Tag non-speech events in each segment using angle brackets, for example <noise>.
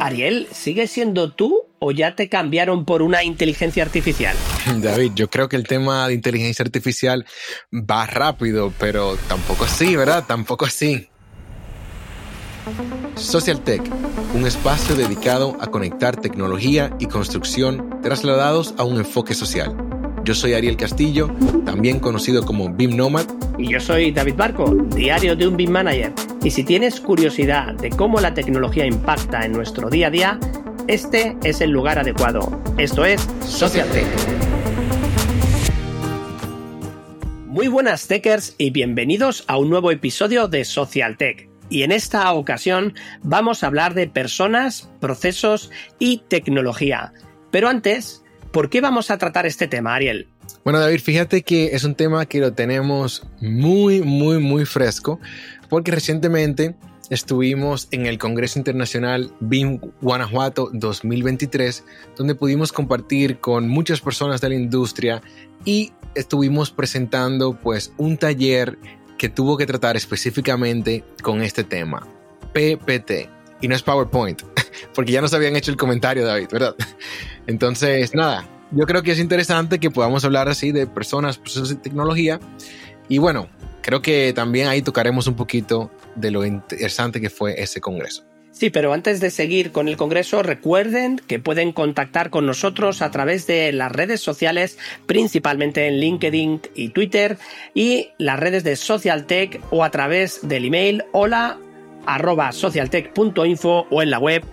Ariel, ¿sigues siendo tú o ya te cambiaron por una inteligencia artificial? <laughs> David, yo creo que el tema de inteligencia artificial va rápido, pero tampoco así, ¿verdad? Tampoco así. Social Tech, un espacio dedicado a conectar tecnología y construcción trasladados a un enfoque social. Yo soy Ariel Castillo, también conocido como BIM Nomad. Y yo soy David Barco, diario de un BIM Manager. Y si tienes curiosidad de cómo la tecnología impacta en nuestro día a día, este es el lugar adecuado. Esto es Social Tech. Muy buenas Techers y bienvenidos a un nuevo episodio de Social Tech. Y en esta ocasión vamos a hablar de personas, procesos y tecnología. Pero antes, ¿Por qué vamos a tratar este tema, Ariel? Bueno, David, fíjate que es un tema que lo tenemos muy, muy, muy fresco, porque recientemente estuvimos en el Congreso Internacional BIM Guanajuato 2023, donde pudimos compartir con muchas personas de la industria y estuvimos presentando pues un taller que tuvo que tratar específicamente con este tema, PPT. Y no es PowerPoint, porque ya nos habían hecho el comentario, David, ¿verdad? Entonces, nada, yo creo que es interesante que podamos hablar así de personas, procesos de tecnología. Y bueno, creo que también ahí tocaremos un poquito de lo interesante que fue ese congreso. Sí, pero antes de seguir con el Congreso, recuerden que pueden contactar con nosotros a través de las redes sociales, principalmente en LinkedIn y Twitter, y las redes de SocialTech o a través del email hola arroba socialtech.info o en la web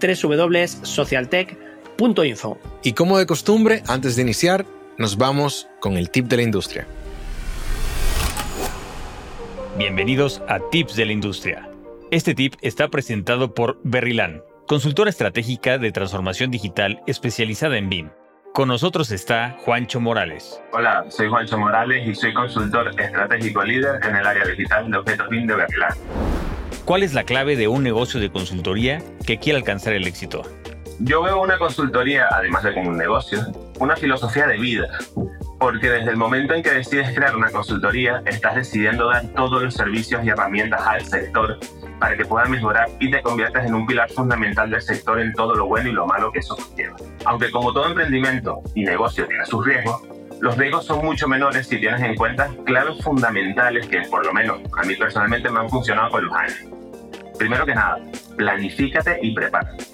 www.socialtech.info. Y como de costumbre, antes de iniciar, nos vamos con el tip de la industria. Bienvenidos a Tips de la Industria. Este tip está presentado por Berrylan, consultora estratégica de transformación digital especializada en BIM. Con nosotros está Juancho Morales. Hola, soy Juancho Morales y soy consultor estratégico líder en el área digital de objetos BIM de Berrylan. ¿Cuál es la clave de un negocio de consultoría que quiere alcanzar el éxito? Yo veo una consultoría, además de como un negocio, una filosofía de vida. Porque desde el momento en que decides crear una consultoría, estás decidiendo dar todos los servicios y herramientas al sector para que pueda mejorar y te conviertas en un pilar fundamental del sector en todo lo bueno y lo malo que eso conlleva. Aunque como todo emprendimiento y negocio tiene sus riesgos, los riesgos son mucho menores si tienes en cuenta claves fundamentales que, por lo menos, a mí personalmente me han funcionado con los años. Primero que nada, planifícate y prepárate.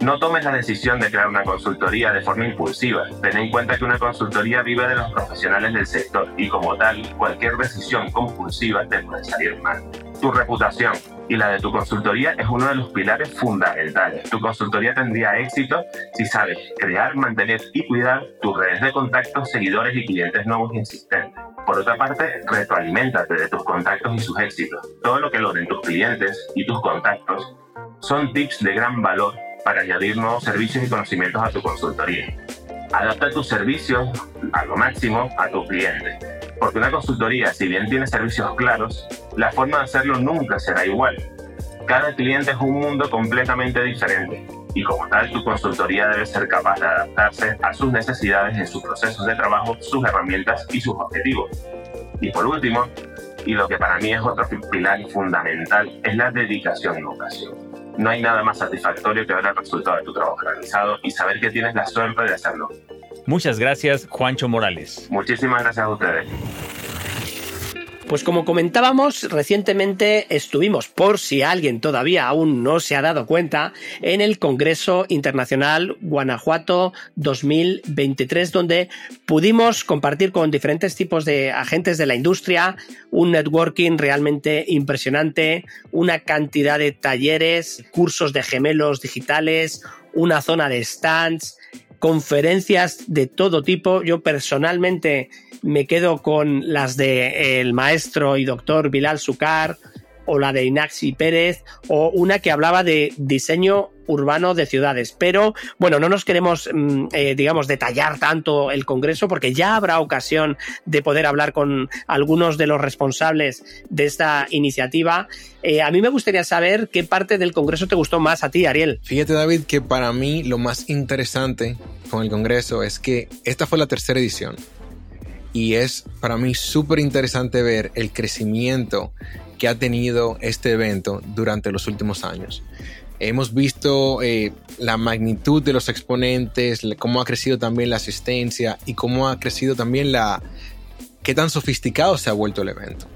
No tomes la decisión de crear una consultoría de forma impulsiva. Ten en cuenta que una consultoría vive de los profesionales del sector y como tal, cualquier decisión compulsiva te puede salir mal. Tu reputación y la de tu consultoría es uno de los pilares fundamentales. Tu consultoría tendría éxito si sabes crear, mantener y cuidar tus redes de contactos, seguidores y clientes nuevos y existentes. Por otra parte, retroaliméntate de tus contactos y sus éxitos. Todo lo que logren tus clientes y tus contactos son tips de gran valor para añadir nuevos servicios y conocimientos a tu consultoría. Adapta tus servicios a lo máximo a tus clientes. Porque una consultoría, si bien tiene servicios claros, la forma de hacerlo nunca será igual. Cada cliente es un mundo completamente diferente y como tal tu consultoría debe ser capaz de adaptarse a sus necesidades en sus procesos de trabajo, sus herramientas y sus objetivos. Y por último, y lo que para mí es otro pilar fundamental, es la dedicación y vocación. No hay nada más satisfactorio que ver el resultado de tu trabajo realizado y saber que tienes la suerte de hacerlo. Muchas gracias, Juancho Morales. Muchísimas gracias a ustedes. Pues como comentábamos, recientemente estuvimos, por si alguien todavía aún no se ha dado cuenta, en el Congreso Internacional Guanajuato 2023, donde pudimos compartir con diferentes tipos de agentes de la industria un networking realmente impresionante, una cantidad de talleres, cursos de gemelos digitales, una zona de stands, conferencias de todo tipo. Yo personalmente me quedo con las de el maestro y doctor Bilal Sucar o la de Inaxi Pérez o una que hablaba de diseño urbano de ciudades. Pero bueno, no nos queremos, mm, eh, digamos, detallar tanto el Congreso porque ya habrá ocasión de poder hablar con algunos de los responsables de esta iniciativa. Eh, a mí me gustaría saber qué parte del Congreso te gustó más a ti, Ariel. Fíjate, David, que para mí lo más interesante con el Congreso es que esta fue la tercera edición y es para mí súper interesante ver el crecimiento que ha tenido este evento durante los últimos años. Hemos visto eh, la magnitud de los exponentes, cómo ha crecido también la asistencia y cómo ha crecido también la... qué tan sofisticado se ha vuelto el evento.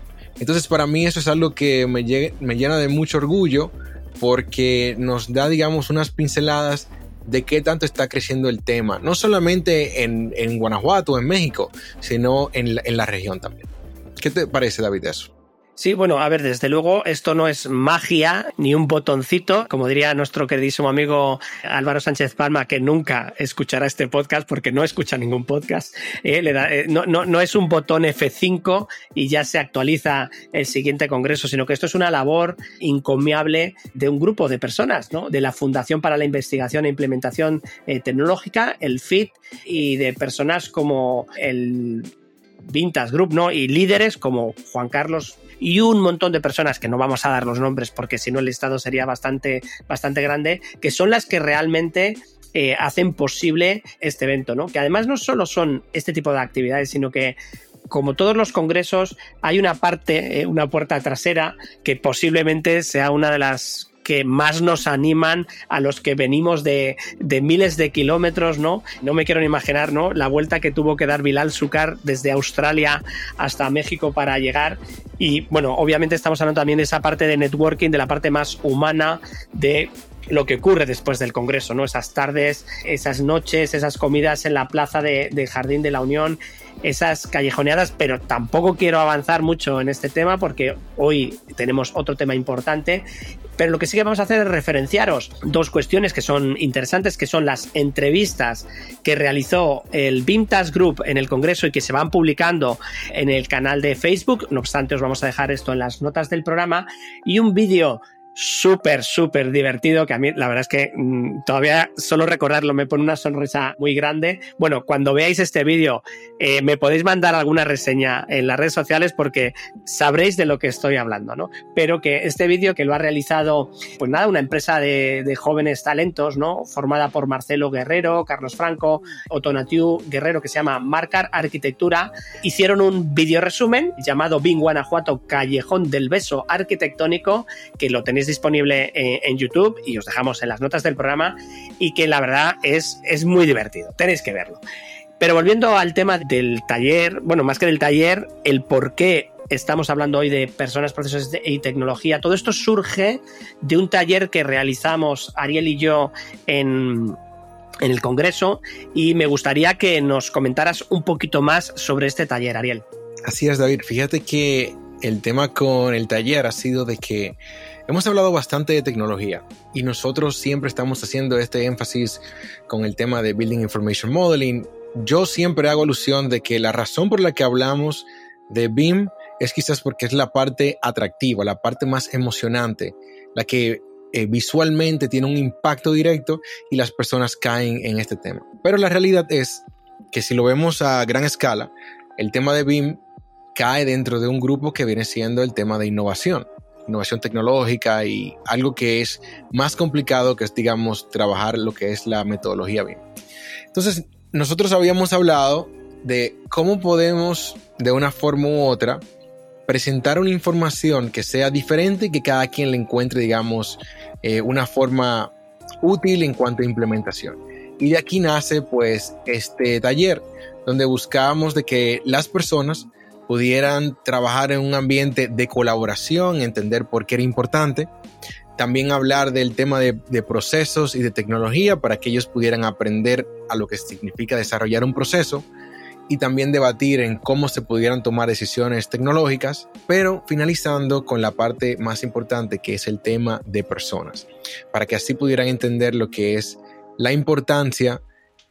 Entonces para mí eso es algo que me, llena de mucho orgullo porque nos da, digamos, unas pinceladas de qué tanto está creciendo el tema, no solamente en, en Guanajuato, en México, sino en la región también. ¿Qué te parece, David, eso? Sí, bueno, a ver, desde luego esto no es magia ni un botoncito, como diría nuestro queridísimo amigo Álvaro Sánchez Palma, que nunca escuchará este podcast porque no escucha ningún podcast. Eh, eh, no, es un botón F5 y ya se actualiza el siguiente congreso, sino que esto es una labor encomiable de un grupo de personas, ¿no? de la Fundación para la Investigación e Implementación eh, Tecnológica, el FIT, y de personas como el Vintage Group, ¿no? Y líderes como Juan Carlos y un montón de personas que no vamos a dar los nombres porque si no el listado sería bastante, bastante grande, que son las que realmente eh, hacen posible este evento, ¿no? Que además no solo son este tipo de actividades, sino que como todos los congresos, hay una parte, eh, una puerta trasera, que posiblemente sea una de las que más nos animan a los que venimos de, miles de kilómetros, ¿no? No me quiero ni imaginar, ¿no? La vuelta que tuvo que dar Bilal Sukar desde Australia hasta México para llegar. Y bueno, obviamente estamos hablando también de esa parte de networking, de la parte más humana de lo que ocurre después del Congreso, ¿no? Esas tardes, esas noches, esas comidas en la plaza de, Jardín de la Unión, esas callejoneadas, pero tampoco quiero avanzar mucho en este tema porque hoy tenemos otro tema importante. Pero lo que sí que vamos a hacer es referenciaros dos cuestiones que son interesantes, que son las entrevistas que realizó el Vintage Group en el Congreso y que se van publicando en el canal de Facebook. No obstante, os vamos a dejar esto en las notas del programa y un vídeo súper, súper divertido, que a mí la verdad es que mm, todavía solo recordarlo me pone una sonrisa muy grande. Bueno, cuando veáis este vídeo, eh, me podéis mandar alguna reseña en las redes sociales porque sabréis de lo que estoy hablando, ¿no? Pero que este vídeo que lo ha realizado, pues nada, una empresa de, jóvenes talentos, ¿no? Formada por Marcelo Guerrero, Carlos Franco, Otonatiu Guerrero, que se llama Marcar Arquitectura, hicieron un vídeo resumen llamado Bing Guanajuato Callejón del Beso Arquitectónico, que lo tenéis disponible en, YouTube y os dejamos en las notas del programa y que la verdad es, es muy divertido, tenéis que verlo. Pero volviendo al tema del taller, bueno, más que del taller, el por qué estamos hablando hoy de personas, procesos y tecnología, todo esto surge de un taller que realizamos Ariel y yo en, en el Congreso y me gustaría que nos comentaras un poquito más sobre este taller, Ariel. Así es, David. Fíjate que el tema con el taller ha sido de que Hemos hablado bastante de tecnología y nosotros siempre estamos haciendo este énfasis con el tema de Building Information Modeling. Yo siempre hago alusión de que la razón por la que hablamos de BIM es quizás porque es la parte atractiva, la parte más emocionante, la que eh, visualmente tiene un impacto directo y las personas caen en este tema. Pero la realidad es que si lo vemos a gran escala, el tema de BIM cae dentro de un grupo que viene siendo el tema de innovación innovación tecnológica y algo que es más complicado que es, digamos, trabajar lo que es la metodología BIM. Entonces, nosotros habíamos hablado de cómo podemos, de una forma u otra, presentar una información que sea diferente y que cada quien le encuentre, digamos, eh, una forma útil en cuanto a implementación. Y de aquí nace, pues, este taller, donde buscábamos de que las personas pudieran trabajar en un ambiente de colaboración, entender por qué era importante. También hablar del tema de, procesos y de tecnología para que ellos pudieran aprender a lo que significa desarrollar un proceso y también debatir en cómo se pudieran tomar decisiones tecnológicas, pero finalizando con la parte más importante que es el tema de personas, para que así pudieran entender lo que es la importancia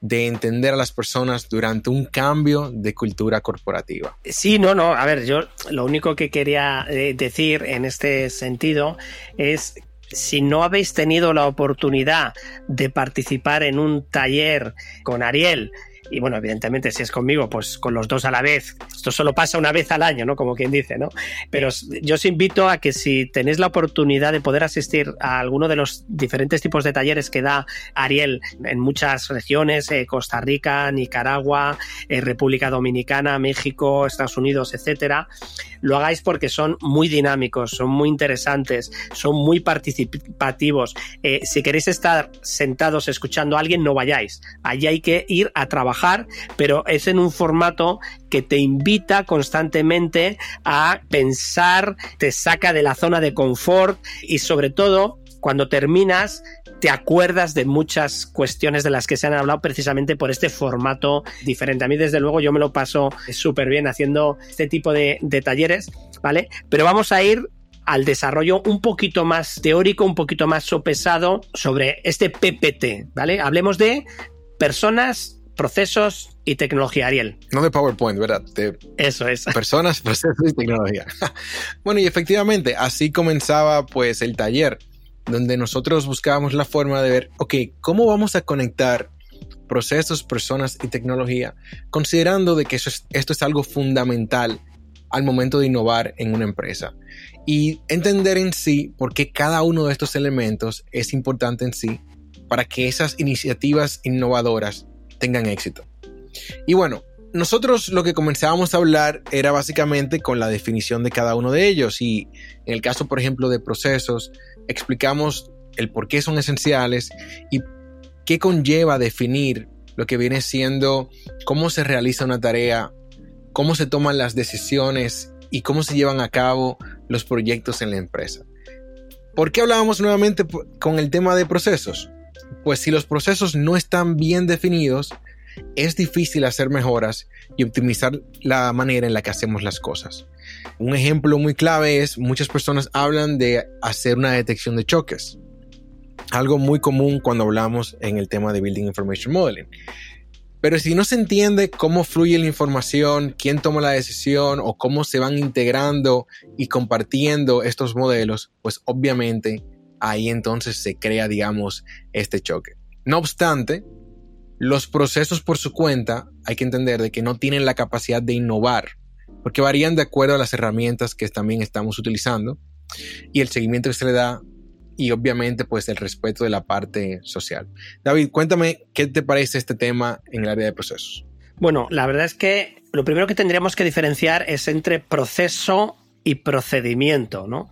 de entender a las personas durante un cambio de cultura corporativa. Sí, no, no, a ver, yo lo único que quería eh, decir en este sentido es si no habéis tenido la oportunidad de participar en un taller con Ariel y bueno, evidentemente si es conmigo, pues con los dos a la vez. Esto solo pasa una vez al año, ¿no? Como quien dice, ¿no? Pero yo os invito a que si tenéis la oportunidad de poder asistir a alguno de los diferentes tipos de talleres que da Ariel en muchas regiones, eh, Costa Rica, Nicaragua, eh, República Dominicana, México, Estados Unidos, etcétera, lo hagáis porque son muy dinámicos, son muy interesantes, son muy participativos. Eh, si queréis estar sentados escuchando a alguien, no vayáis. Allí hay que ir a trabajar, pero es en un formato que te invita constantemente a pensar, te saca de la zona de confort y sobre todo cuando terminas te acuerdas de muchas cuestiones de las que se han hablado precisamente por este formato diferente. A mí, desde luego, yo me lo paso súper bien haciendo este tipo de, de talleres, ¿vale? Pero vamos a ir al desarrollo un poquito más teórico, un poquito más sopesado sobre este PPT, ¿vale? Hablemos de personas, procesos y tecnología, Ariel. No de PowerPoint, ¿verdad? De Eso es. <laughs> Personas, procesos y tecnología. <laughs> bueno, y efectivamente, así comenzaba pues el taller donde nosotros buscábamos la forma de ver, ok, ¿cómo vamos a conectar procesos, personas y tecnología, considerando de que eso esto es algo fundamental al momento de innovar en una empresa? Y entender en sí por qué cada uno de estos elementos es importante en sí para que esas iniciativas innovadoras tengan éxito. Y bueno, nosotros lo que comenzábamos a hablar era básicamente con la definición de cada uno de ellos y en el caso, por ejemplo, de procesos, explicamos el por qué son esenciales y qué conlleva definir lo que viene siendo cómo se realiza una tarea, cómo se toman las decisiones y cómo se llevan a cabo los proyectos en la empresa. ¿Por qué hablábamos nuevamente con el tema de procesos? Pues si los procesos no están bien definidos, es difícil hacer mejoras y optimizar la manera en la que hacemos las cosas. Un ejemplo muy clave es, muchas personas hablan de hacer una detección de choques. Algo muy común cuando hablamos en el tema de Building Information Modeling. Pero si no se entiende cómo fluye la información, quién toma la decisión o cómo se van integrando y compartiendo estos modelos, pues obviamente ahí entonces se crea, digamos, este choque. No obstante, los procesos por su cuenta hay que entender de que no tienen la capacidad de innovar, porque varían de acuerdo a las herramientas que también estamos utilizando y el seguimiento que se le da y obviamente pues el respeto de la parte social. David, cuéntame qué te parece este tema en el área de procesos. Bueno, la verdad es que lo primero que tendríamos que diferenciar es entre proceso y procedimiento, ¿no?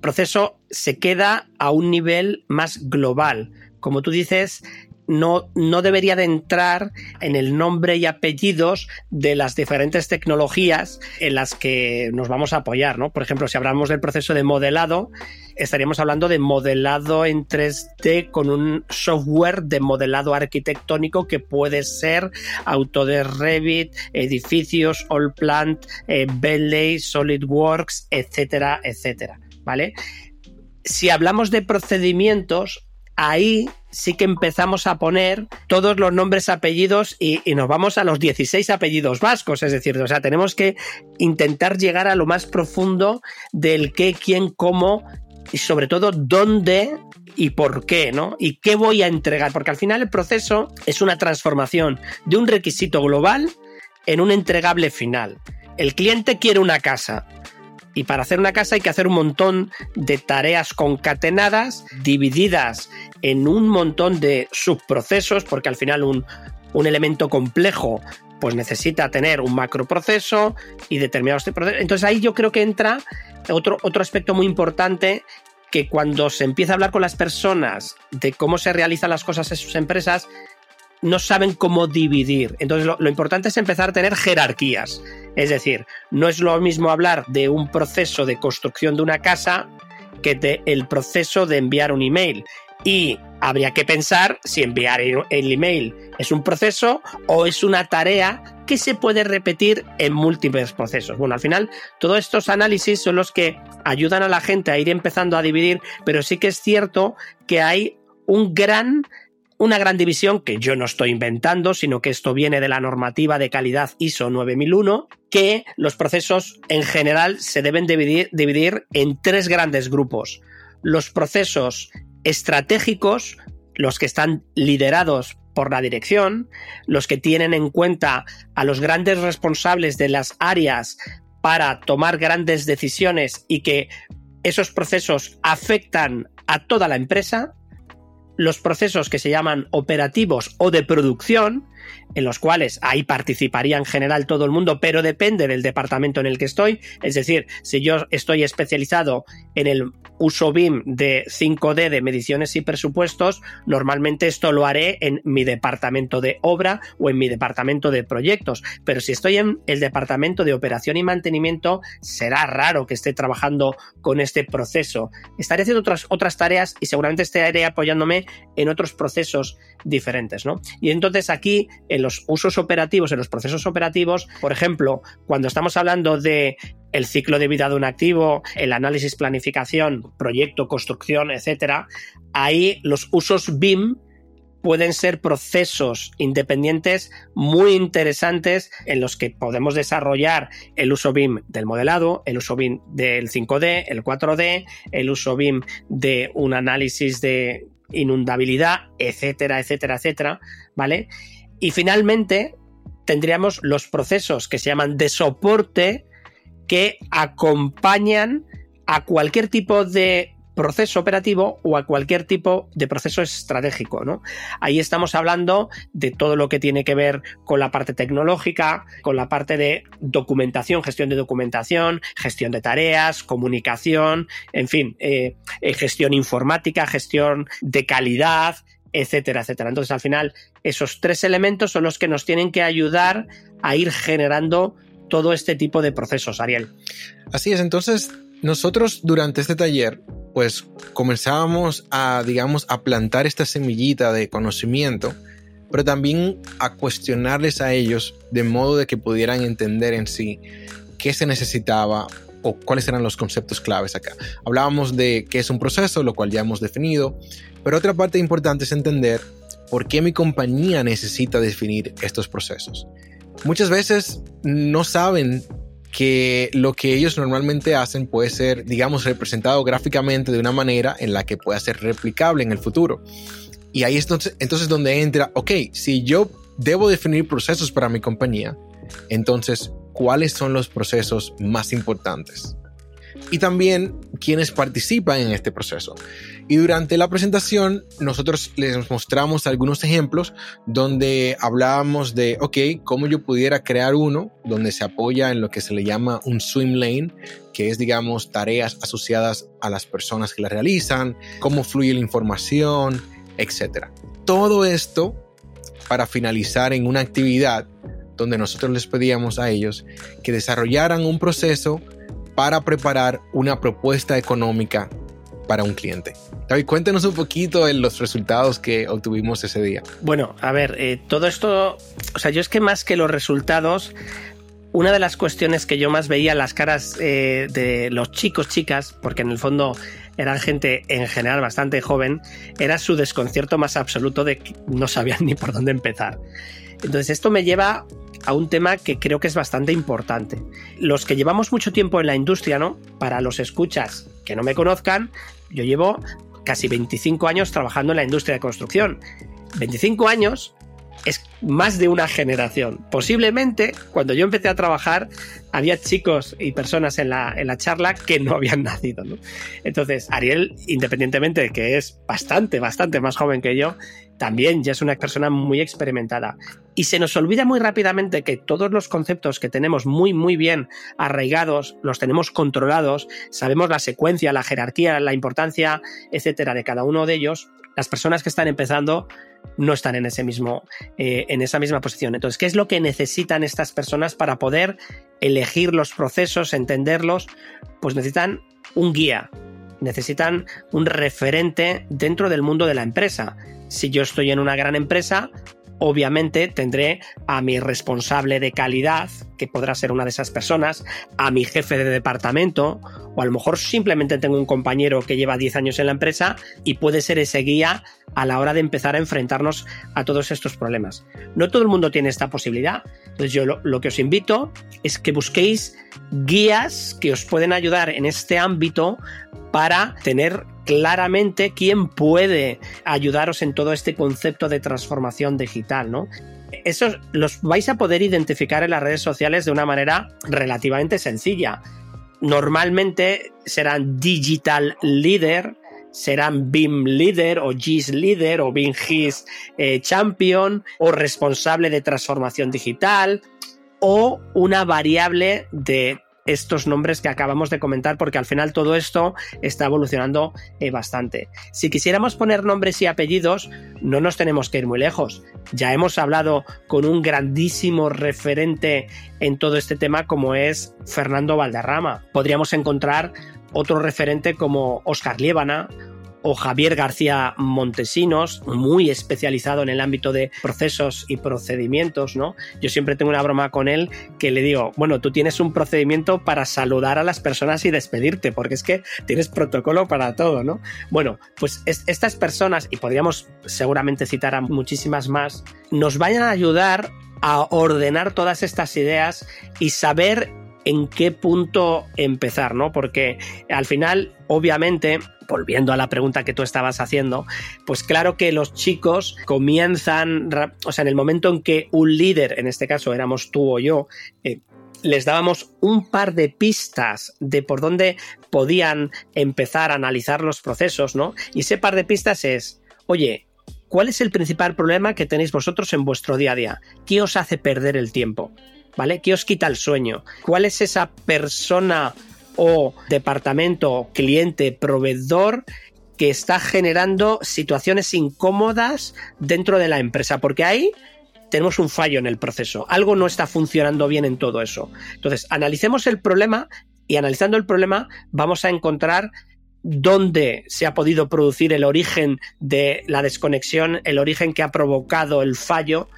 proceso se queda a un nivel más global. Como tú dices, no, no debería de entrar en el nombre y apellidos de las diferentes tecnologías en las que nos vamos a apoyar, ¿no? Por ejemplo, si hablamos del proceso de modelado, estaríamos hablando de modelado en 3D con un software de modelado arquitectónico que puede ser Autodesk Revit, edificios, Allplant, eh, Bentley, SolidWorks, etcétera, etcétera, ¿vale? Si hablamos de procedimientos, ahí sí que empezamos a poner todos los nombres, apellidos y, nos vamos a los 16 apellidos vascos. Es decir, o sea, tenemos que intentar llegar a lo más profundo del qué, quién, cómo y sobre todo dónde y por qué, ¿no? Y qué voy a entregar, porque al final el proceso es una transformación de un requisito global en un entregable final. El cliente quiere una casa, y para hacer una casa hay que hacer un montón de tareas concatenadas, divididas en un montón de subprocesos, porque al final un, elemento complejo pues necesita tener un macroproceso y determinados procesos. Entonces ahí yo creo que entra otro, otro aspecto muy importante que cuando se empieza a hablar con las personas de cómo se realizan las cosas en sus empresas, no saben cómo dividir. Entonces lo, importante es empezar a tener jerarquías. Es decir, no es lo mismo hablar de un proceso de construcción de una casa que de el proceso de enviar un email. Y habría que pensar si enviar el email es un proceso o es una tarea que se puede repetir en múltiples procesos. Bueno, al final, todos estos análisis son los que ayudan a la gente a ir empezando a dividir, pero sí que es cierto que hay un gran una gran división que yo no estoy inventando, sino que esto viene de la normativa de calidad ISO 9001, que los procesos en general se deben dividir, dividir en tres grandes grupos. Los procesos estratégicos, los que están liderados por la dirección, los que tienen en cuenta a los grandes responsables de las áreas para tomar grandes decisiones y que esos procesos afectan a toda la empresa, los procesos que se llaman operativos o de producción, en los cuales ahí participaría en general todo el mundo, pero depende del departamento en el que estoy. Es decir, si yo estoy especializado en el uso BIM de 5D de mediciones y presupuestos, normalmente esto lo haré en mi departamento de obra o en mi departamento de proyectos. Pero si estoy en el departamento de operación y mantenimiento, será raro que esté trabajando con este proceso. Estaré haciendo otras, otras tareas y seguramente estaré apoyándome en otros procesos diferentes, ¿no? Y entonces aquí, en los usos operativos, en los procesos operativos, por ejemplo, cuando estamos hablando de el ciclo de vida de un activo, el análisis, planificación, proyecto, construcción, etcétera, ahí los usos BIM pueden ser procesos independientes muy interesantes en los que podemos desarrollar el uso BIM del modelado, el uso BIM del 5D, el 4D, el uso BIM de un análisis de inundabilidad, etcétera, etcétera, etcétera, ¿vale? Y finalmente tendríamos los procesos que se llaman de soporte que acompañan a cualquier tipo de proceso operativo o a cualquier tipo de proceso estratégico. ¿no? Ahí estamos hablando de todo lo que tiene que ver con la parte tecnológica, con la parte de documentación, gestión de documentación, gestión de tareas, comunicación, en fin, eh, eh, gestión informática, gestión de calidad, etcétera, etcétera. Entonces, al final, esos tres elementos son los que nos tienen que ayudar a ir generando todo este tipo de procesos, Ariel. Así es, entonces nosotros durante este taller pues comenzábamos a, digamos, a plantar esta semillita de conocimiento, pero también a cuestionarles a ellos de modo de que pudieran entender en sí qué se necesitaba o cuáles eran los conceptos claves acá. Hablábamos de qué es un proceso, lo cual ya hemos definido, pero otra parte importante es entender por qué mi compañía necesita definir estos procesos. Muchas veces no saben que lo que ellos normalmente hacen puede ser, digamos, representado gráficamente de una manera en la que pueda ser replicable en el futuro. Y ahí es entonces, entonces donde entra, ok, si yo debo definir procesos para mi compañía, entonces, ¿cuáles son los procesos más importantes? y también quienes participan en este proceso. Y durante la presentación nosotros les mostramos algunos ejemplos donde hablábamos de, ok, cómo yo pudiera crear uno donde se apoya en lo que se le llama un swim lane, que es, digamos, tareas asociadas a las personas que la realizan, cómo fluye la información, etc. Todo esto para finalizar en una actividad donde nosotros les pedíamos a ellos que desarrollaran un proceso para preparar una propuesta económica para un cliente. David, cuéntanos un poquito en los resultados que obtuvimos ese día. Bueno, a ver, eh, todo esto, o sea, yo es que más que los resultados, una de las cuestiones que yo más veía las caras eh, de los chicos, chicas, porque en el fondo eran gente en general bastante joven, era su desconcierto más absoluto de que no sabían <laughs> ni por dónde empezar. Entonces esto me lleva a un tema que creo que es bastante importante. Los que llevamos mucho tiempo en la industria, ¿no? Para los escuchas que no me conozcan, yo llevo casi 25 años trabajando en la industria de construcción. 25 años es más de una generación. Posiblemente, cuando yo empecé a trabajar, había chicos y personas en la, en la charla que no habían <laughs> nacido. Entonces, Ariel, independientemente de que es bastante, bastante más joven que yo, también ya es una persona muy experimentada. Y se nos olvida muy rápidamente que todos los conceptos que tenemos muy, muy bien arraigados, los tenemos controlados, sabemos la secuencia, la jerarquía, la importancia, etcétera, de cada uno de ellos. Las personas que están empezando no están en, ese mismo, eh, en esa misma posición. Entonces, ¿qué es lo que necesitan estas personas para poder elegir los procesos, entenderlos? Pues necesitan un guía, necesitan un referente dentro del mundo de la empresa. Si yo estoy en una gran empresa, obviamente tendré a mi responsable de calidad, que podrá ser una de esas personas, a mi jefe de departamento o a lo mejor simplemente tengo un compañero que lleva 10 años en la empresa y puede ser ese guía a la hora de empezar a enfrentarnos a todos estos problemas. No todo el mundo tiene esta posibilidad. Entonces yo lo, lo que os invito es que busquéis guías que os pueden ayudar en este ámbito para tener claramente quién puede ayudaros en todo este concepto de transformación digital, ¿no? Eso los vais a poder identificar en las redes sociales de una manera relativamente sencilla. Normalmente serán digital leader, serán BIM Leader o GIS Leader o BIM GIS eh, Champion o responsable de transformación digital o una variable de estos nombres que acabamos de comentar porque al final todo esto está evolucionando eh, bastante. Si quisiéramos poner nombres y apellidos, no nos tenemos que ir muy lejos. Ya hemos hablado con un grandísimo referente en todo este tema como es Fernando Valderrama. Podríamos encontrar otro referente como Oscar Liébana o Javier García Montesinos, muy especializado en el ámbito de procesos y procedimientos, ¿no? Yo siempre tengo una broma con él que le digo, bueno, tú tienes un procedimiento para saludar a las personas y despedirte, porque es que tienes protocolo para todo, ¿no? Bueno, pues estas personas, y podríamos seguramente citar a muchísimas más, nos vayan a ayudar a ordenar todas estas ideas y saber en qué punto empezar, ¿no? Porque al final, obviamente, volviendo a la pregunta que tú estabas haciendo, pues claro que los chicos comienzan, o sea, en el momento en que un líder, en este caso éramos tú o yo, eh, les dábamos un par de pistas de por dónde podían empezar a analizar los procesos, ¿no? Y ese par de pistas es, oye, ¿cuál es el principal problema que tenéis vosotros en vuestro día a día? ¿Qué os hace perder el tiempo? ¿Vale? ¿Qué os quita el sueño? ¿Cuál es esa persona o departamento, cliente, proveedor que está generando situaciones incómodas dentro de la empresa? Porque ahí tenemos un fallo en el proceso. Algo no está funcionando bien en todo eso. Entonces, analicemos el problema y analizando el problema vamos a encontrar dónde se ha podido producir el origen de la desconexión, el origen que ha provocado el fallo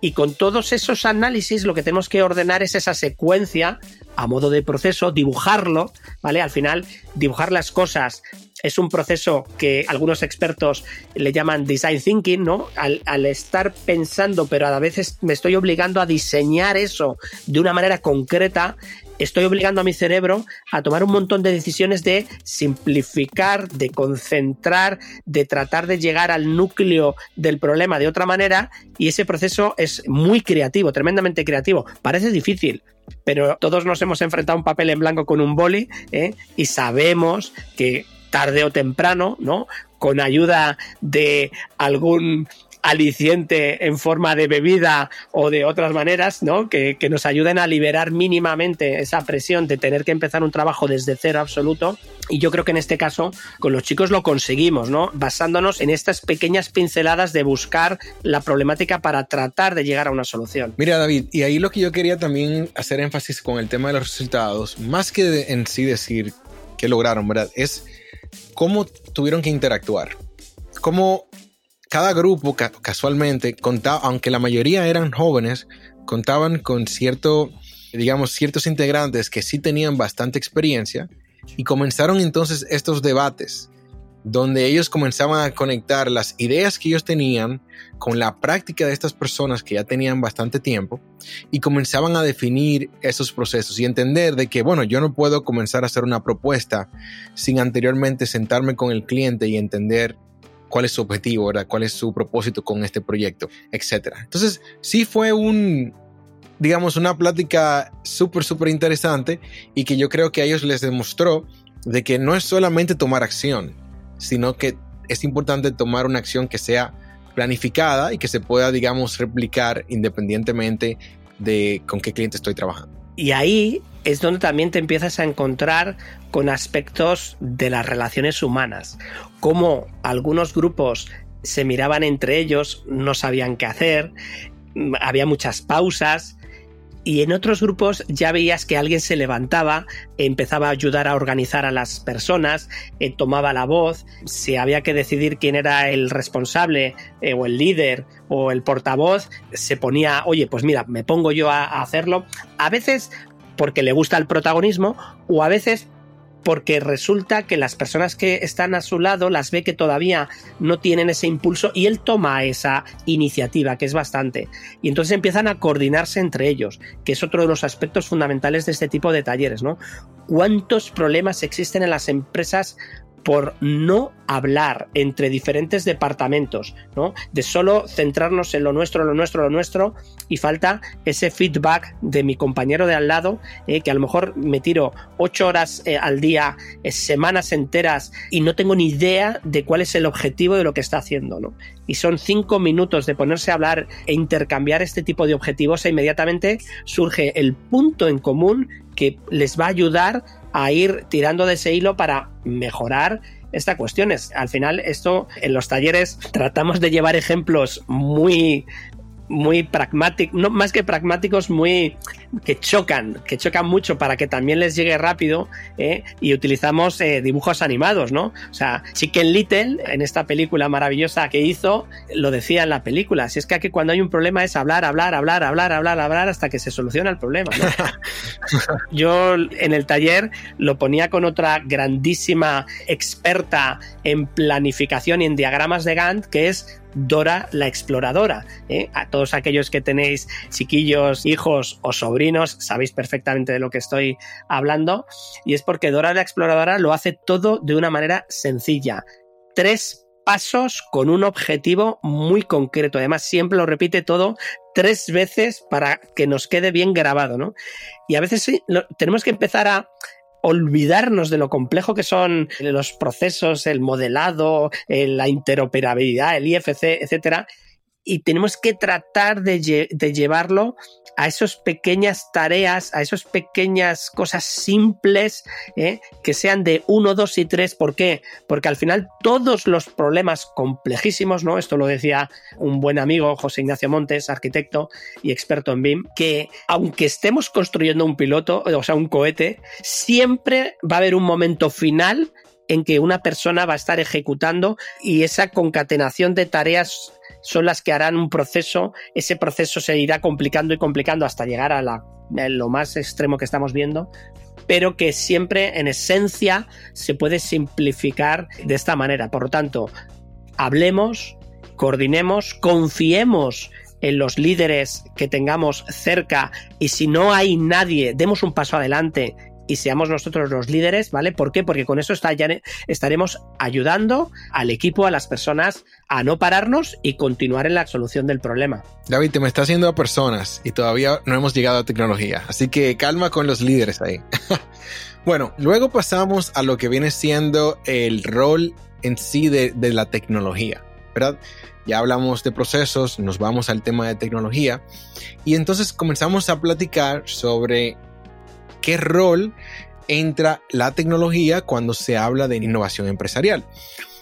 y con todos esos análisis lo que tenemos que ordenar es esa secuencia a modo de proceso, dibujarlo, ¿vale? Al final, dibujar las cosas es un proceso que algunos expertos le llaman design thinking, ¿no? Al, estar pensando, pero a veces me estoy obligando a diseñar eso de una manera concreta, estoy obligando a mi cerebro a tomar un montón de decisiones de simplificar, de concentrar, de tratar de llegar al núcleo del problema de otra manera y ese proceso es muy creativo, tremendamente creativo. Parece difícil, pero todos nos hemos enfrentado a un papel en blanco con un boli ¿eh? y sabemos que tarde o temprano, ¿no? Con ayuda de algún aliciente en forma de bebida o de otras maneras, ¿no? Que, que, nos ayuden a liberar mínimamente esa presión de tener que empezar un trabajo desde cero absoluto. Y yo creo que en este caso con los chicos lo conseguimos, ¿no? Basándonos en estas pequeñas pinceladas de buscar la problemática para tratar de llegar a una solución. Mira, David, y ahí lo que yo quería también hacer énfasis con el tema de los resultados, más que en sí decir que lograron, ¿verdad? Es cómo tuvieron que interactuar. Cómo cada grupo casualmente contaba, aunque la mayoría eran jóvenes, contaban con cierto, digamos, ciertos integrantes que sí tenían bastante experiencia y comenzaron entonces estos debates donde ellos comenzaban a conectar las ideas que ellos tenían con la práctica de estas personas que ya tenían bastante tiempo y comenzaban a definir esos procesos y entender de que, bueno, yo no puedo comenzar a hacer una propuesta sin anteriormente sentarme con el cliente y entender cuál es su objetivo, ¿verdad? cuál es su propósito con este proyecto, etc. Entonces, sí fue un, digamos, una plática súper, súper interesante y que yo creo que a ellos les demostró de que no es solamente tomar acción, sino que es importante tomar una acción que sea planificada y que se pueda, digamos, replicar independientemente de con qué cliente estoy trabajando. Y ahí es donde también te empiezas a encontrar con aspectos de las relaciones humanas, como algunos grupos se miraban entre ellos, no sabían qué hacer, había muchas pausas, y en otros grupos ya veías que alguien se levantaba, empezaba a ayudar a organizar a las personas, eh, tomaba la voz, si había que decidir quién era el responsable eh, o el líder o el portavoz, se ponía, oye, pues mira, me pongo yo a hacerlo. A veces porque le gusta el protagonismo o a veces porque resulta que las personas que están a su lado las ve que todavía no tienen ese impulso y él toma esa iniciativa, que es bastante. Y entonces empiezan a coordinarse entre ellos, que es otro de los aspectos fundamentales de este tipo de talleres, ¿no? ¿Cuántos problemas existen en las empresas por no hablar entre diferentes departamentos, ¿no? De solo centrarnos en lo nuestro, lo nuestro, lo nuestro, y falta ese feedback de mi compañero de al lado, eh, que a lo mejor me tiro ocho horas eh, al día, eh, semanas enteras, y no tengo ni idea de cuál es el objetivo de lo que está haciendo. Y son cinco minutos de ponerse a hablar e intercambiar este tipo de objetivos, e inmediatamente surge el punto en común que les va a ayudar a ir tirando de ese hilo para mejorar esta cuestión. Al final, esto en los talleres tratamos de llevar ejemplos muy muy pragmáticos, no más que pragmáticos, muy que chocan, que chocan mucho para que también les llegue rápido ¿eh? y utilizamos eh, dibujos animados, ¿no? O sea, Chicken Little en esta película maravillosa que hizo lo decía en la película, si es que aquí cuando hay un problema es hablar, hablar, hablar, hablar, hablar, hablar hasta que se soluciona el problema. <laughs> Yo en el taller lo ponía con otra grandísima experta en planificación y en diagramas de Gantt que es Dora la exploradora. ¿eh? A todos aquellos que tenéis chiquillos, hijos o sobrinos, sabéis perfectamente de lo que estoy hablando. Y es porque Dora la exploradora lo hace todo de una manera sencilla. Tres pasos con un objetivo muy concreto. Además, siempre lo repite todo tres veces para que nos quede bien grabado, ¿no? Y a veces tenemos que empezar a olvidarnos de lo complejo que son los procesos, el modelado, eh, la interoperabilidad, el IFC, etcétera, y tenemos que tratar de, llevarlo a esas pequeñas tareas, a esas pequeñas cosas simples ¿eh? que sean de uno, dos y tres. ¿Por qué? Porque al final todos los problemas complejísimos, ¿no? Esto lo decía un buen amigo, José Ignacio Montes, arquitecto y experto en BIM, que aunque estemos construyendo un piloto, o sea, un cohete, siempre va a haber un momento final en que una persona va a estar ejecutando y esa concatenación de tareas son las que harán un proceso, ese proceso se irá complicando y complicando hasta llegar a, lo más extremo que estamos viendo, pero que siempre en esencia se puede simplificar de esta manera. Por lo tanto, hablemos, coordinemos, confiemos en los líderes que tengamos cerca y si no hay nadie, demos un paso adelante y seamos nosotros los líderes, ¿vale? ¿Por qué? Porque con eso estaremos ayudando al equipo, a las personas a no pararnos y continuar en la solución del problema. David, te me está haciendo a personas y todavía no hemos llegado a tecnología, así que calma con los líderes ahí. <laughs> bueno, luego pasamos a lo que viene siendo el rol en sí de, de la tecnología, ¿verdad? ya hablamos de procesos, nos vamos al tema de tecnología y entonces comenzamos a platicar sobre qué rol entra la tecnología cuando se habla de innovación empresarial.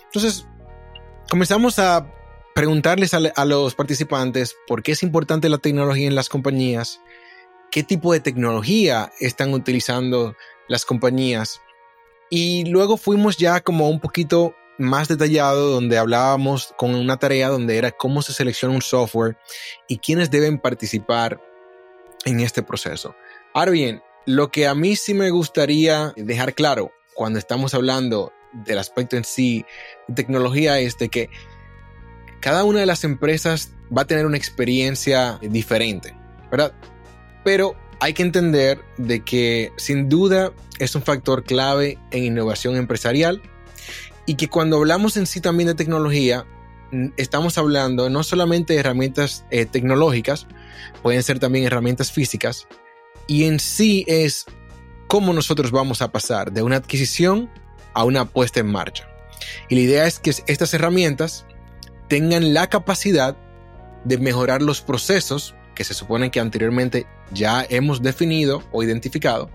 Entonces, comenzamos a preguntarles a, los participantes por qué es importante la tecnología en las compañías, qué tipo de tecnología están utilizando las compañías. Y luego fuimos ya como un poquito más detallado donde hablábamos con una tarea donde era cómo se selecciona un software y quiénes deben participar en este proceso. Ahora bien, lo que a mí sí me gustaría dejar claro cuando estamos hablando del aspecto en sí de tecnología es de que cada una de las empresas va a tener una experiencia diferente, ¿verdad? Pero hay que entender de que sin duda es un factor clave en innovación empresarial y que cuando hablamos en sí también de tecnología, estamos hablando no solamente de herramientas eh, tecnológicas, pueden ser también herramientas físicas, y en sí es cómo nosotros vamos a pasar de una adquisición a una puesta en marcha. Y la idea es que estas herramientas tengan la capacidad de mejorar los procesos que se supone que anteriormente ya hemos definido o identificado,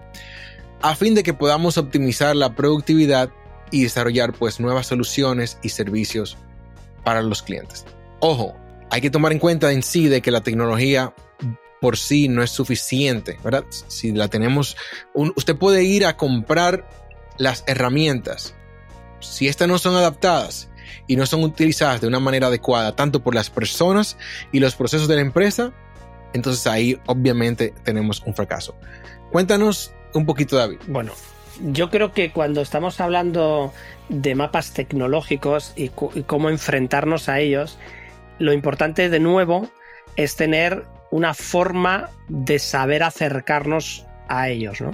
a fin de que podamos optimizar la productividad y desarrollar pues nuevas soluciones y servicios para los clientes. Ojo, hay que tomar en cuenta en sí de que la tecnología por sí no es suficiente, ¿verdad? Si la tenemos, usted puede ir a comprar las herramientas. Si estas no son adaptadas y no son utilizadas de una manera adecuada, tanto por las personas y los procesos de la empresa, entonces ahí obviamente tenemos un fracaso. Cuéntanos un poquito, David. Bueno, yo creo que cuando estamos hablando de mapas tecnológicos y, cómo enfrentarnos a ellos, lo importante de nuevo es tener una forma de saber acercarnos a ellos, ¿no?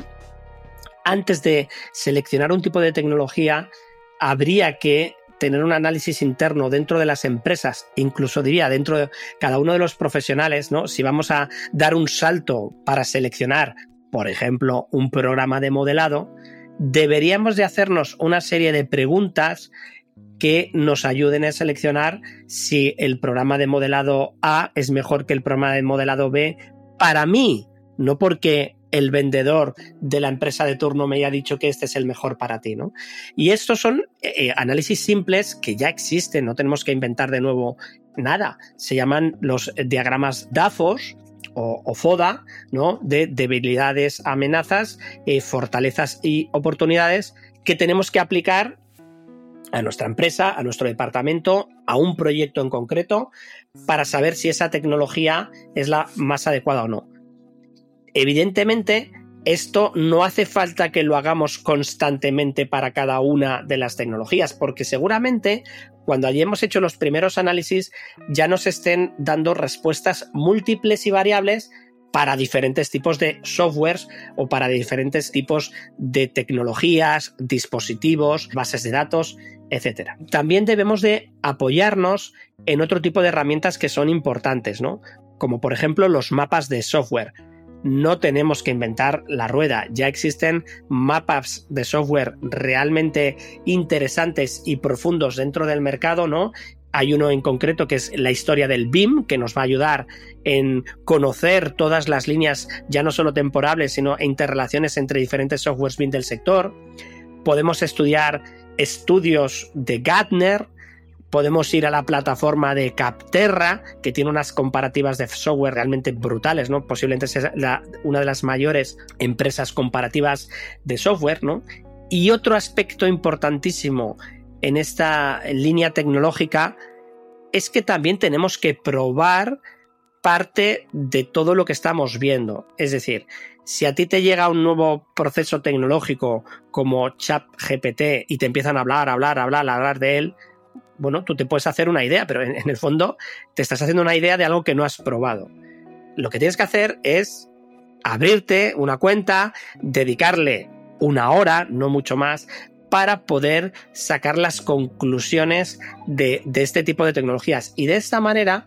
Antes de seleccionar un tipo de tecnología, habría que tener un análisis interno dentro de las empresas, incluso diría dentro de cada uno de los profesionales, ¿no? Si vamos a dar un salto para seleccionar, por ejemplo, un programa de modelado, deberíamos de hacernos una serie de preguntas que nos ayuden a seleccionar si el programa de modelado A es mejor que el programa de modelado B para mí, no porque el vendedor de la empresa de turno me haya dicho que este es el mejor para ti, ¿no? Y estos son eh, eh, análisis simples que ya existen, no tenemos que inventar de nuevo nada. Se llaman los diagramas DAFOS o, FODA, ¿no? De debilidades, amenazas, eh, fortalezas y oportunidades que tenemos que aplicar a nuestra empresa, a nuestro departamento, a un proyecto en concreto, para saber si esa tecnología es la más adecuada o no. Evidentemente, esto no hace falta que lo hagamos constantemente para cada una de las tecnologías, porque seguramente cuando hayamos hecho los primeros análisis ya nos estén dando respuestas múltiples y variables para diferentes tipos de softwares o para diferentes tipos de tecnologías, dispositivos, bases de datos, etc. También debemos de apoyarnos en otro tipo de herramientas que son importantes, ¿no? Como por ejemplo los mapas de software no tenemos que inventar la rueda. Ya existen mapas de software realmente interesantes y profundos dentro del mercado, ¿no? Hay uno en concreto que es la historia del BIM, que nos va a ayudar en conocer todas las líneas, ya no solo temporales, sino interrelaciones entre diferentes softwares BIM del sector. Podemos estudiar estudios de Gartner, Podemos ir a la plataforma de Capterra, que tiene unas comparativas de software realmente brutales, ¿no? Posiblemente sea una de las mayores empresas comparativas de software, ¿no? Y otro aspecto importantísimo en esta línea tecnológica es que también tenemos que probar parte de todo lo que estamos viendo. Es decir, si a ti te llega un nuevo proceso tecnológico como ChatGPT y te empiezan a hablar, hablar, hablar, hablar de él, bueno, tú te puedes hacer una idea, pero en, el fondo te estás haciendo una idea de algo que no has probado. Lo que tienes que hacer es abrirte una cuenta, dedicarle una hora, no mucho más, para poder sacar las conclusiones de, de, este tipo de tecnologías. Y de esta manera,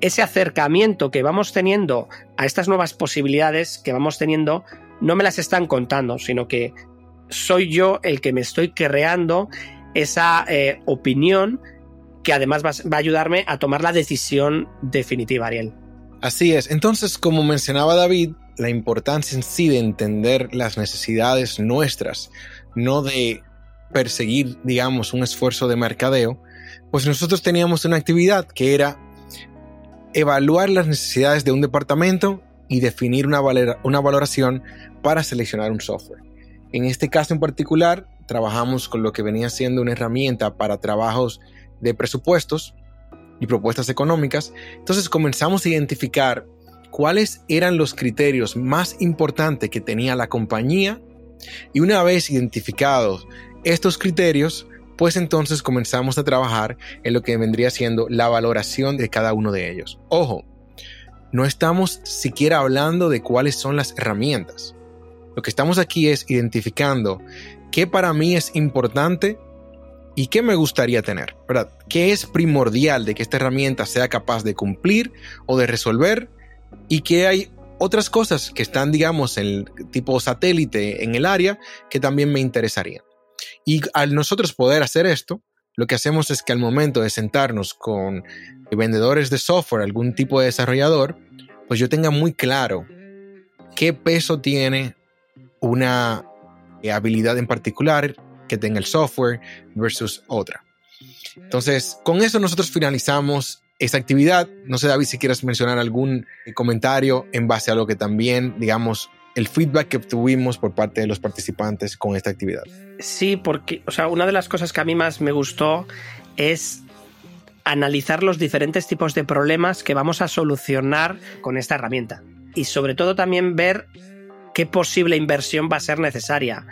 ese acercamiento que vamos teniendo a estas nuevas posibilidades que vamos teniendo, no me las están contando, sino que soy yo el que me estoy creando esa eh, opinión que además va, a ayudarme a tomar la decisión definitiva, Ariel. Así es. Entonces, como mencionaba David, la importancia en sí de entender las necesidades nuestras, no de perseguir, digamos, un esfuerzo de mercadeo, pues nosotros teníamos una actividad que era evaluar las necesidades de un departamento y definir una, valoración para seleccionar un software. En este caso en particular, trabajamos con lo que venía siendo una herramienta para trabajos de presupuestos y propuestas económicas. Entonces comenzamos a identificar cuáles eran los criterios más importantes que tenía la compañía y una vez identificados estos criterios, pues entonces comenzamos a trabajar en lo que vendría siendo la valoración de cada uno de ellos. Ojo, no estamos siquiera hablando de cuáles son las herramientas. Lo que estamos aquí es identificando qué para mí es importante y qué me gustaría tener, ¿verdad? ¿Qué es primordial de que esta herramienta sea capaz de cumplir o de resolver? Y que hay otras cosas que están, digamos, en tipo satélite en el área que también me interesarían. Y al nosotros poder hacer esto, lo que hacemos es que al momento de sentarnos con vendedores de software, algún tipo de desarrollador, pues yo tenga muy claro qué peso tiene una eh, habilidad en particular que tenga el software versus otra. Entonces, con eso nosotros finalizamos esta actividad. No sé, David, si quieres mencionar algún comentario en base a lo que también, digamos, el feedback que obtuvimos por parte de los participantes con esta actividad. Sí, porque, o sea, una de las cosas que a mí más me gustó es analizar los diferentes tipos de problemas que vamos a solucionar con esta herramienta. Y sobre todo también ver qué posible inversión va a ser necesaria.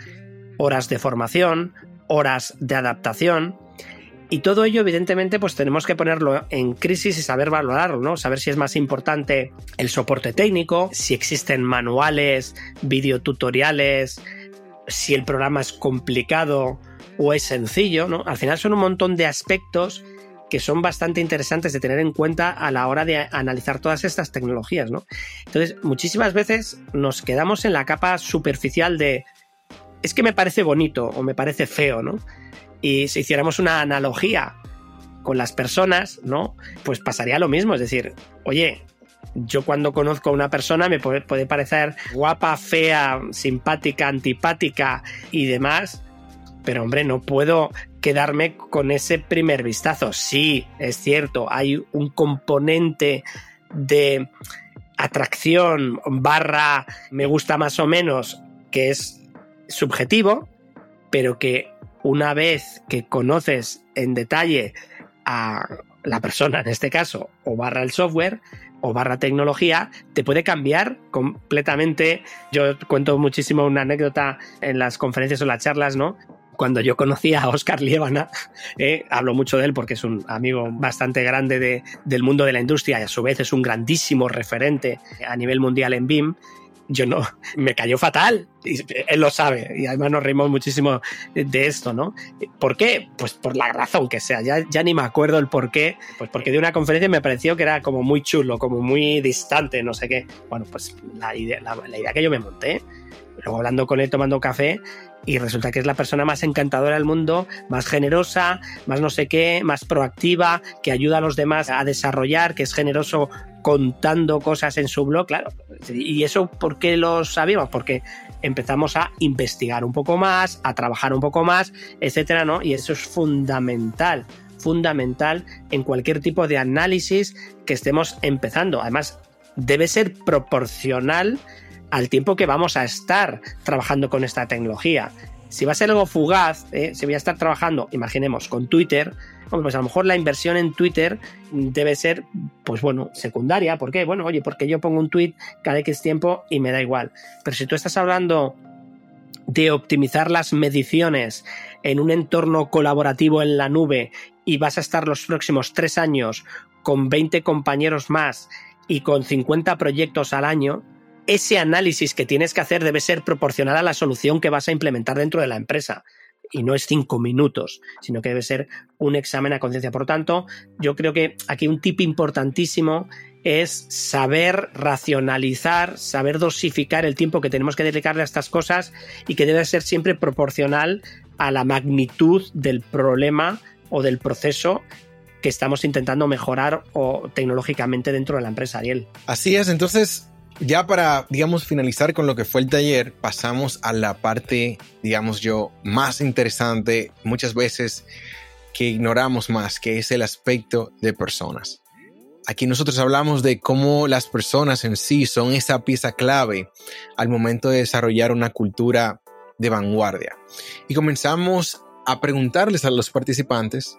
horas de formación, horas de adaptación. Y todo ello, evidentemente, pues tenemos que ponerlo en crisis y saber valorarlo, ¿no? Saber si es más importante el soporte técnico, si existen manuales, videotutoriales, si el programa es complicado o es sencillo, ¿no? Al final son un montón de aspectos que son bastante interesantes de tener en cuenta a la hora de analizar todas estas tecnologías, ¿no? Entonces, muchísimas veces nos quedamos en la capa superficial de es que me parece bonito o me parece feo, ¿no? Y si hiciéramos una analogía con las personas, ¿no? Pues pasaría lo mismo, es decir, oye, yo cuando conozco a una persona me puede, puede parecer guapa, fea, simpática, antipática y demás, pero hombre, no puedo quedarme con ese primer vistazo. Sí, es cierto, hay un componente de atracción barra me gusta más o menos que es subjetivo, pero que una vez que conoces en detalle a la persona en este caso, o barra el software, o barra tecnología, te puede cambiar completamente. Yo cuento muchísimo una anécdota en las conferencias o las charlas, ¿no? cuando yo conocí a Oscar Lievana, <laughs> eh, hablo mucho de él porque es un amigo bastante grande del mundo de la industria y a su vez es un grandísimo referente a nivel mundial en BIM, yo no, <laughs> me cayó fatal. Y él lo sabe. Y además nos reímos muchísimo de esto, ¿no? ¿Por qué? Pues por la razón que sea. Ya, ya ni me acuerdo el por qué. Pues porque de una conferencia me pareció que era como muy chulo, como muy distante, no sé qué. Bueno, pues la idea, la idea que yo me monté. Luego hablando con él, tomando café, y resulta que es la persona más encantadora del mundo, más generosa, más no sé qué, más proactiva, que ayuda a los demás a desarrollar, que es generoso contando cosas en su blog, claro. ¿Y eso por qué lo sabíamos? Porque empezamos a investigar un poco más, a trabajar un poco más, etcétera, ¿no? Y eso es fundamental, fundamental en cualquier tipo de análisis que estemos empezando. Además, debe ser proporcional al tiempo que vamos a estar trabajando con esta tecnología. Si va a ser algo fugaz, ¿eh? si voy a estar trabajando, imaginemos, con Twitter, pues a lo mejor la inversión en Twitter debe ser, pues bueno, secundaria. ¿Por qué? Bueno, oye, porque yo pongo un tweet cada X tiempo y me da igual. Pero si tú estás hablando de optimizar las mediciones en un entorno colaborativo en la nube y vas a estar los próximos tres años con 20 compañeros más y con 50 proyectos al año, ese análisis que tienes que hacer debe ser proporcional a la solución que vas a implementar dentro de la empresa. Y no es cinco minutos, sino que debe ser un examen a conciencia. Por tanto, yo creo que aquí un tip importantísimo es saber racionalizar, saber dosificar el tiempo que tenemos que dedicarle a estas cosas y que debe ser siempre proporcional a la magnitud del problema o del proceso que estamos intentando mejorar o tecnológicamente dentro de la empresa, Ariel. Así es, entonces ya para, digamos, finalizar con lo que fue el taller, pasamos a la parte, digamos yo, más interesante, muchas veces que ignoramos más, que es el aspecto de personas. Aquí nosotros hablamos de cómo las personas en sí son esa pieza clave al momento de desarrollar una cultura de vanguardia. Y comenzamos a preguntarles a los participantes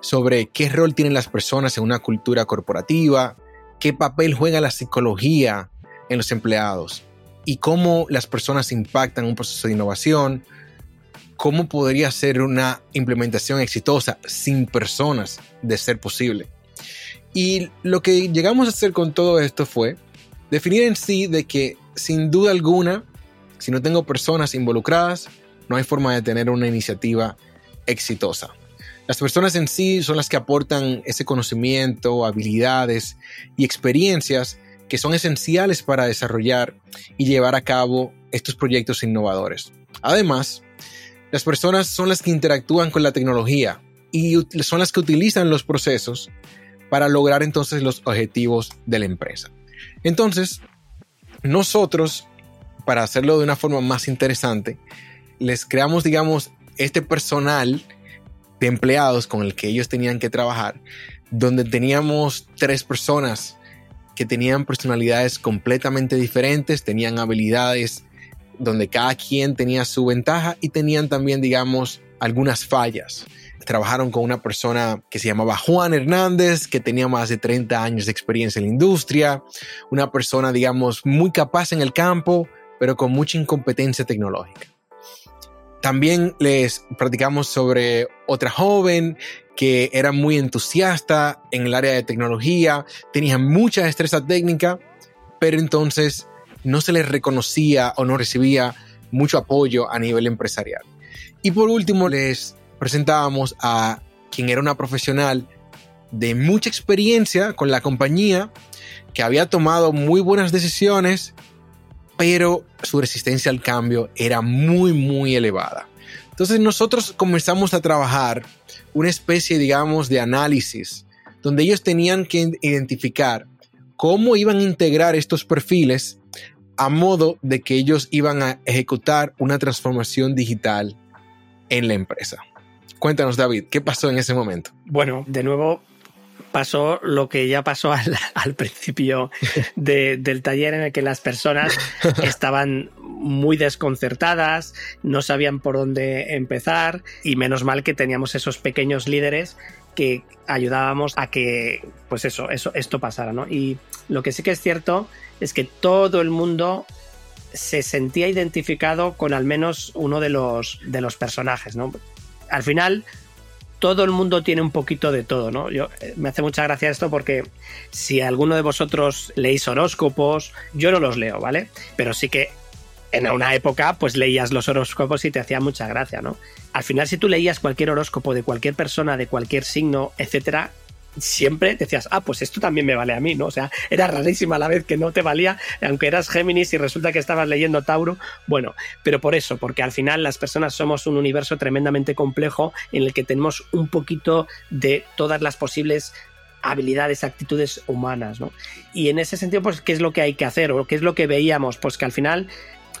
sobre qué rol tienen las personas en una cultura corporativa, qué papel juega la psicología en los empleados y cómo las personas impactan un proceso de innovación, cómo podría ser una implementación exitosa sin personas de ser posible. Y lo que llegamos a hacer con todo esto fue definir en sí de que sin duda alguna, si no tengo personas involucradas, no hay forma de tener una iniciativa exitosa. Las personas en sí son las que aportan ese conocimiento, habilidades y experiencias que son esenciales para desarrollar y llevar a cabo estos proyectos innovadores. Además, las personas son las que interactúan con la tecnología y son las que utilizan los procesos para lograr entonces los objetivos de la empresa. Entonces, nosotros, para hacerlo de una forma más interesante, les creamos, digamos, este personal de empleados con el que ellos tenían que trabajar, donde teníamos tres personas que tenían personalidades completamente diferentes, tenían habilidades donde cada quien tenía su ventaja y tenían también, digamos, algunas fallas. Trabajaron con una persona que se llamaba Juan Hernández, que tenía más de 30 años de experiencia en la industria, una persona, digamos, muy capaz en el campo, pero con mucha incompetencia tecnológica. también les platicamos sobre otra joven que era muy entusiasta en el área de tecnología, tenía mucha destreza técnica, pero entonces no se les reconocía o no recibía mucho apoyo a nivel empresarial. Y por último les presentábamos a quien era una profesional de mucha experiencia con la compañía, que había tomado muy buenas decisiones, pero su resistencia al cambio era muy, muy elevada. Entonces nosotros comenzamos a trabajar una especie, digamos, de análisis, donde ellos tenían que identificar cómo iban a integrar estos perfiles a modo de que ellos iban a ejecutar una transformación digital en la empresa. Cuéntanos, David, ¿qué pasó en ese momento? Bueno, de nuevo pasó lo que ya pasó al, <laughs> principio del taller en el que las personas estaban muy desconcertadas, no sabían por dónde empezar y menos mal que teníamos esos pequeños líderes que ayudábamos a que, pues eso, eso, esto pasara, ¿no? Y lo que sí que es cierto es que todo el mundo se sentía identificado con al menos uno de los, de los personajes, ¿no? Al final, todo el mundo tiene un poquito de todo, ¿no? Yo, eh, me hace mucha gracia esto porque si alguno de vosotros leéis horóscopos, yo no los leo, ¿vale? Pero sí que en una época pues leías los horóscopos y te hacía mucha gracia, ¿no? Al final si tú leías cualquier horóscopo de cualquier persona, de cualquier signo, etcétera, siempre decías, ah, pues esto también me vale a mí, ¿no? O sea, era rarísima la vez que no te valía, aunque eras Géminis y resulta que estabas leyendo Tauro. Bueno, pero por eso, porque al final las personas somos un universo tremendamente complejo en el que tenemos un poquito de todas las posibles habilidades, actitudes humanas, ¿no? Y en ese sentido, pues, ¿qué es lo que hay que hacer? ¿O qué es lo que veíamos? Pues que al final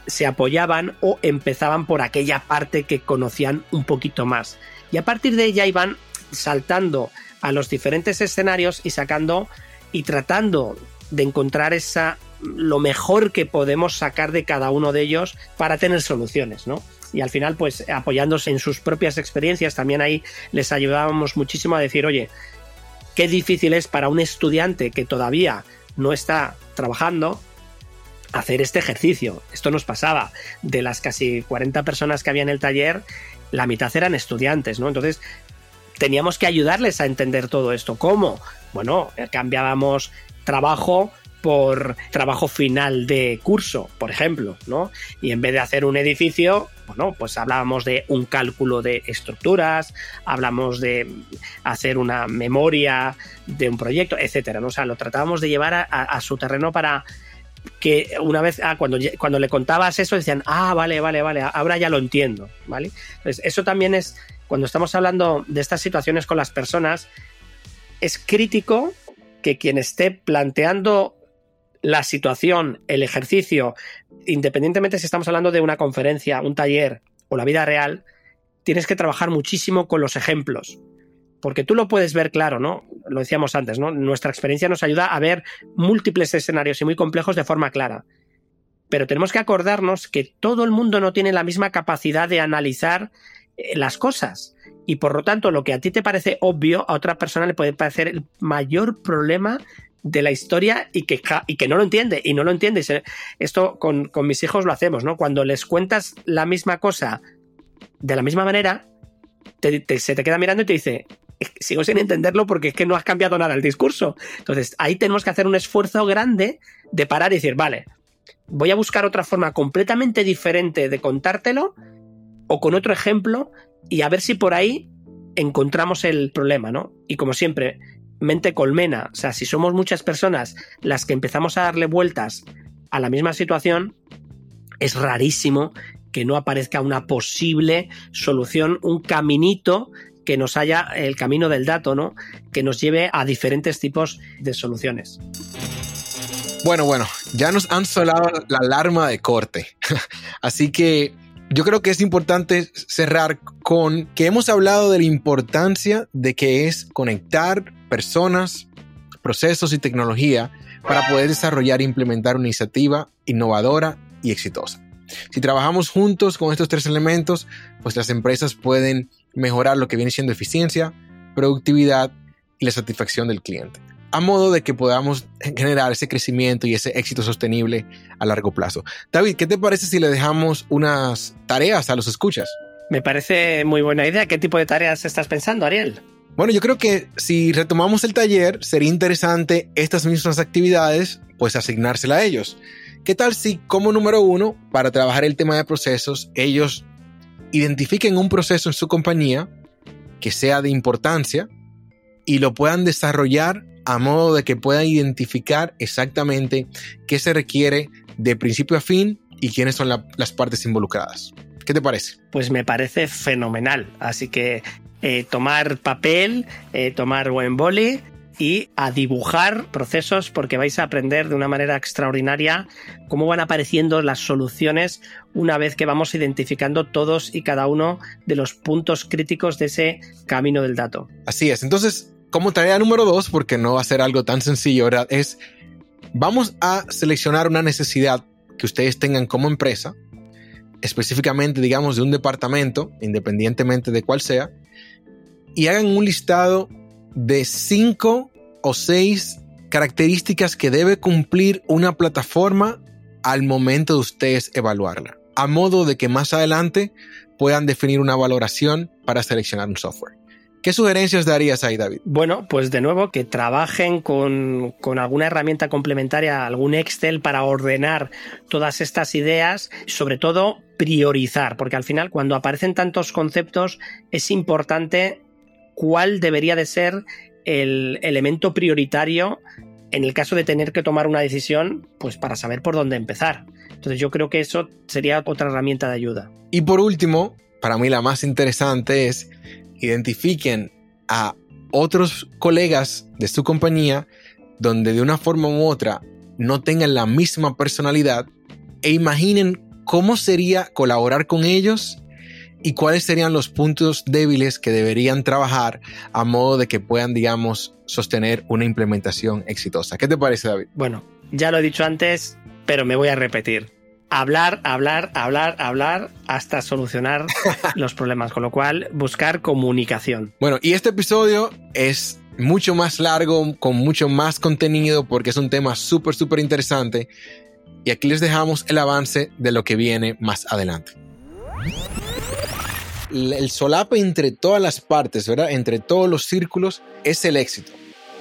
se apoyaban o empezaban por aquella parte que conocían un poquito más. Y a partir de ella iban saltando a los diferentes escenarios y sacando y tratando de encontrar esa lo mejor que podemos sacar de cada uno de ellos para tener soluciones, ¿no? Y al final, pues apoyándose en sus propias experiencias, también ahí les ayudábamos muchísimo a decir, oye, qué difícil es para un estudiante que todavía no está trabajando hacer este ejercicio. Esto nos pasaba. De las casi 40 personas que había en el taller, la mitad eran estudiantes, ¿no? Entonces, teníamos que ayudarles a entender todo esto. ¿Cómo? Bueno, cambiábamos trabajo por trabajo final de curso, por ejemplo, ¿no? Y en vez de hacer un edificio, bueno, pues hablábamos de un cálculo de estructuras, hablamos de hacer una memoria de un proyecto, etcétera, ¿no? O sea, lo tratábamos de llevar a su terreno para que una vez, ah, cuando, cuando le contabas eso, decían, ah, vale, vale, vale, ahora ya lo entiendo, ¿vale? Entonces, eso también es, cuando estamos hablando de estas situaciones con las personas, es crítico que quien esté planteando la situación, el ejercicio, independientemente si estamos hablando de una conferencia, un taller o la vida real, tienes que trabajar muchísimo con los ejemplos porque tú lo puedes ver claro, ¿no? Lo decíamos antes, ¿no? Nuestra experiencia nos ayuda a ver múltiples escenarios y muy complejos de forma clara. Pero tenemos que acordarnos que todo el mundo no tiene la misma capacidad de analizar las cosas. Y por lo tanto, lo que a ti te parece obvio, a otra persona le puede parecer el mayor problema de la historia y que, y que no lo entiende. Y no lo entiende. Esto con, con mis hijos lo hacemos, ¿no? Cuando les cuentas la misma cosa de la misma manera, se te queda mirando y te dice, sigo sin entenderlo porque es que no has cambiado nada el discurso. Entonces, ahí tenemos que hacer un esfuerzo grande de parar y decir, vale, voy a buscar otra forma completamente diferente de contártelo o con otro ejemplo y a ver si por ahí encontramos el problema, ¿no? Y como siempre, mente colmena, o sea, si somos muchas personas las que empezamos a darle vueltas a la misma situación, es rarísimo que no aparezca una posible solución, un caminito que nos haya el camino del dato, ¿no? Que nos lleve a diferentes tipos de soluciones. Bueno, bueno, ya nos han sonado la alarma de corte. <laughs> Así que yo creo que es importante cerrar con que hemos hablado de la importancia de que es conectar personas, procesos y tecnología para poder desarrollar e implementar una iniciativa innovadora y exitosa. Si trabajamos juntos con estos tres elementos, pues las empresas pueden mejorar lo que viene siendo eficiencia, productividad y la satisfacción del cliente, a modo de que podamos generar ese crecimiento y ese éxito sostenible a largo plazo. David, ¿qué te parece si le dejamos unas tareas a los escuchas? Me parece muy buena idea. ¿Qué tipo de tareas estás pensando, Ariel? Bueno, yo creo que si retomamos el taller, sería interesante estas mismas actividades, pues asignárselas a ellos. ¿Qué tal si como número uno, para trabajar el tema de procesos, ellos identifiquen un proceso en su compañía que sea de importancia y lo puedan desarrollar a modo de que puedan identificar exactamente qué se requiere de principio a fin y quiénes son las partes involucradas. ¿Qué te parece? Pues me parece fenomenal. Así que eh, tomar papel, eh, tomar buen boli y a dibujar procesos porque vais a aprender de una manera extraordinaria cómo van apareciendo las soluciones una vez que vamos identificando todos y cada uno de los puntos críticos de ese camino del dato. Así es. Entonces, como tarea número dos, porque no va a ser algo tan sencillo. Es, vamos a seleccionar una necesidad que ustedes tengan como empresa, específicamente, digamos, de un departamento, independientemente de cuál sea, y hagan un listado de cinco o seis características que debe cumplir una plataforma al momento de ustedes evaluarla, a modo de que más adelante puedan definir una valoración para seleccionar un software. ¿Qué sugerencias darías ahí, David? Bueno, pues de nuevo que trabajen con, con, alguna herramienta complementaria, algún Excel para ordenar todas estas ideas, sobre todo priorizar, porque al final cuando aparecen tantos conceptos es importante cuál debería de ser el elemento prioritario en el caso de tener que tomar una decisión, pues para saber por dónde empezar. Entonces yo creo que eso sería otra herramienta de ayuda. Y por último, para mí la más interesante es identifiquen a otros colegas de su compañía donde de una forma u otra no tengan la misma personalidad e imaginen cómo sería colaborar con ellos y cuáles serían los puntos débiles que deberían trabajar a modo de que puedan, digamos, sostener una implementación exitosa. ¿Qué te parece, David? Bueno, ya lo he dicho antes, pero me voy a repetir. Hablar, hablar, hablar, hablar hasta solucionar <laughs> los problemas, con lo cual buscar comunicación. Bueno, y este episodio es mucho más largo, con mucho más contenido, porque es un tema súper, súper interesante. Y aquí les dejamos el avance de lo que viene más adelante el solape entre todas las partes, ¿verdad? Entre todos los círculos es el éxito.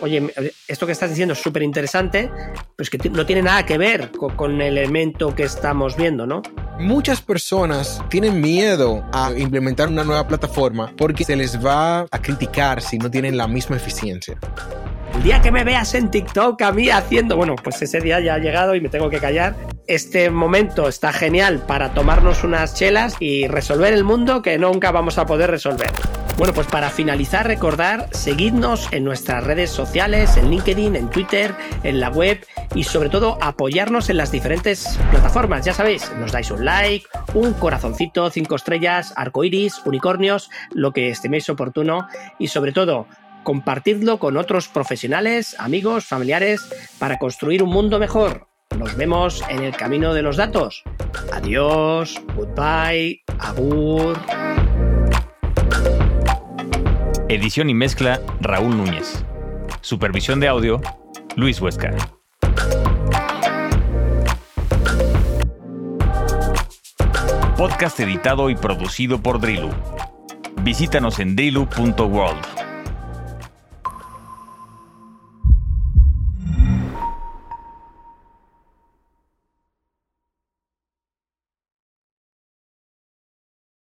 Oye, esto que estás diciendo es súper interesante, pero es que no tiene nada que ver con, el elemento que estamos viendo, ¿no? Muchas personas tienen miedo a implementar una nueva plataforma porque se les va a criticar si no tienen la misma eficiencia. El día que me veas en TikTok a mí haciendo, bueno, pues ese día ya ha llegado y me tengo que callar. Este momento está genial para tomarnos unas chelas y resolver el mundo que nunca vamos a poder resolver. Bueno, pues para finalizar, recordar, seguidnos en nuestras redes sociales, en LinkedIn, en Twitter, en la web y sobre todo apoyarnos en las diferentes plataformas. Ya sabéis, nos dais un like, un corazoncito, cinco estrellas, arcoiris, unicornios, lo que estiméis oportuno y sobre todo compartidlo con otros profesionales, amigos, familiares, para construir un mundo mejor. Nos vemos en el camino de los datos. Adiós, goodbye, agur. Edición y mezcla Raúl Núñez. Supervisión de audio Luis Huesca. Podcast editado y producido por Drilu. Visítanos en drilu.world.